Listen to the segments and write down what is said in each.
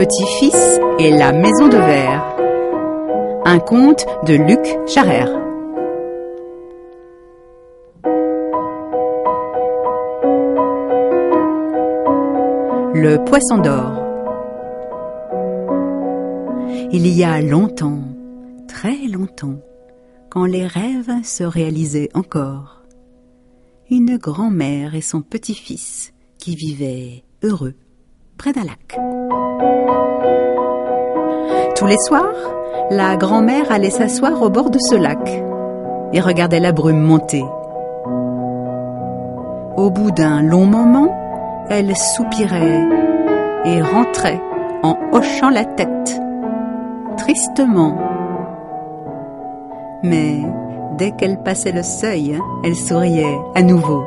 Petit-fils et la maison de verre. Un conte de Luc Charrère. Le poisson d'or. Il y a longtemps, très longtemps, quand les rêves se réalisaient encore, une grand-mère et son petit-fils qui vivaient heureux près d'un lac. Tous les soirs, la grand-mère allait s'asseoir au bord de ce lac et regardait la brume monter. Au bout d'un long moment, elle soupirait et rentrait en hochant la tête, tristement. Mais dès qu'elle passait le seuil, elle souriait à nouveau.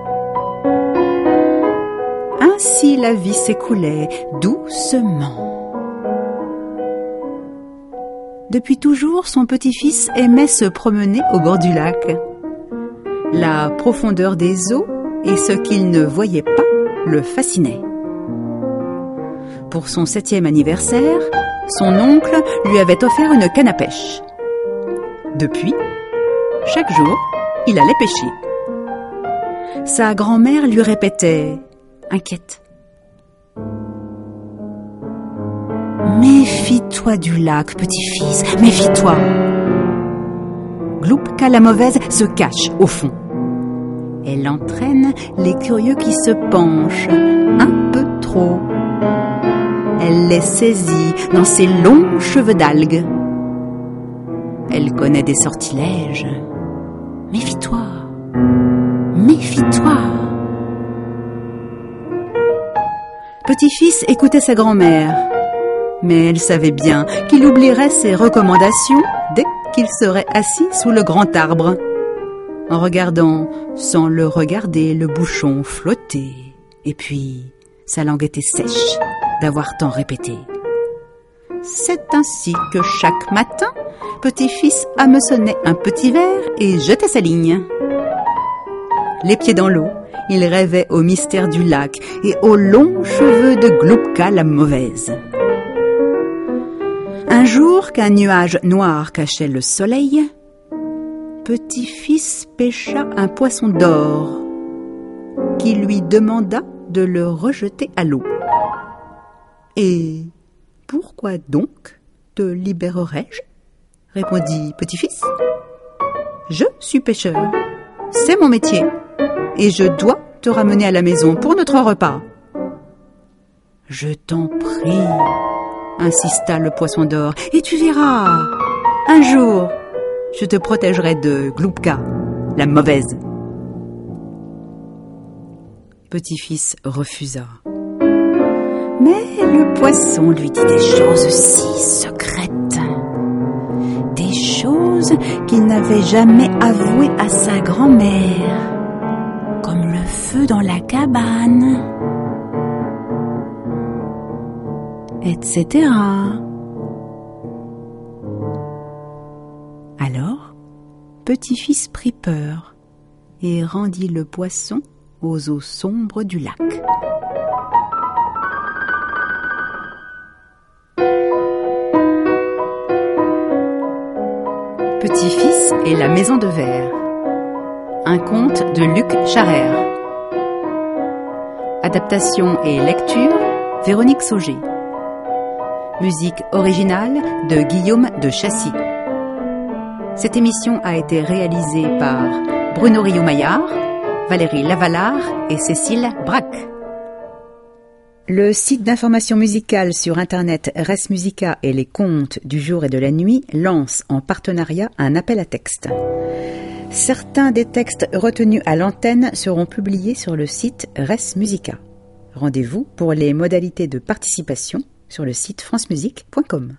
Ainsi la vie s'écoulait doucement. Depuis toujours, son petit-fils aimait se promener au bord du lac. La profondeur des eaux et ce qu'il ne voyait pas le fascinait. Pour son septième anniversaire, son oncle lui avait offert une canne à pêche. Depuis, chaque jour, il allait pêcher. Sa grand-mère lui répétait inquiète. Méfie-toi du lac, petit-fils, méfie-toi. Gloupka la mauvaise se cache au fond. Elle entraîne les curieux qui se penchent un peu trop. Elle les saisit dans ses longs cheveux d'algues. Elle connaît des sortilèges. Méfie-toi, méfie-toi. Petit-fils écoutait sa grand-mère, mais elle savait bien qu'il oublierait ses recommandations dès qu'il serait assis sous le grand arbre, en regardant sans le regarder le bouchon flotter, et puis sa langue était sèche d'avoir tant répété. C'est ainsi que chaque matin, petit-fils hameçonnait un petit verre et jetait sa ligne. Les pieds dans l'eau, il rêvait au mystère du lac et aux longs cheveux de Gloupka la mauvaise. Un jour qu'un nuage noir cachait le soleil, petit-fils pêcha un poisson d'or qui lui demanda de le rejeter à l'eau. Et pourquoi donc te libérerais-je? répondit petit-fils. Je suis pêcheur, c'est mon métier et je dois te ramener à la maison pour notre repas. Je t'en prie, insista le poisson d'or, et tu verras, un jour, je te protégerai de Gloupka, la mauvaise. Petit-fils refusa. Mais le poisson lui dit des choses si secrètes, des choses qu'il n'avait jamais avouées à sa grand-mère feu dans la cabane, etc. Alors, petit-fils prit peur et rendit le poisson aux eaux sombres du lac. Petit-fils et la maison de verre. Un conte de Luc Charrère. Adaptation et lecture, Véronique Sauger. Musique originale de Guillaume de Chassis. Cette émission a été réalisée par Bruno Rio-Maillard, Valérie Lavalard et Cécile Braque. Le site d'information musicale sur Internet Res Musica et les contes du jour et de la nuit lance en partenariat un appel à texte. Certains des textes retenus à l'antenne seront publiés sur le site Res Musica. Rendez-vous pour les modalités de participation sur le site francemusique.com.